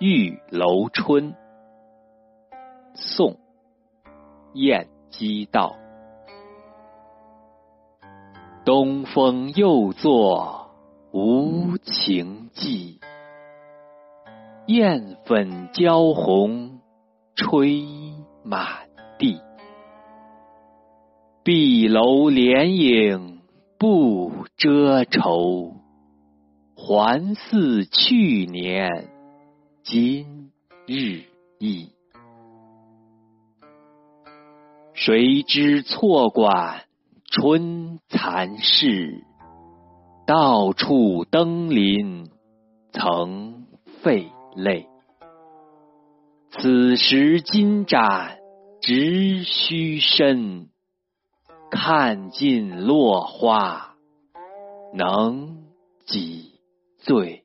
玉楼春，宋·晏几道。东风又作无情寄，雁粉娇红吹满地。碧楼连影不遮愁，还似去年今日忆。谁知错管春残事，到处登临曾费泪。此时金盏直须深。看尽落花，能几醉？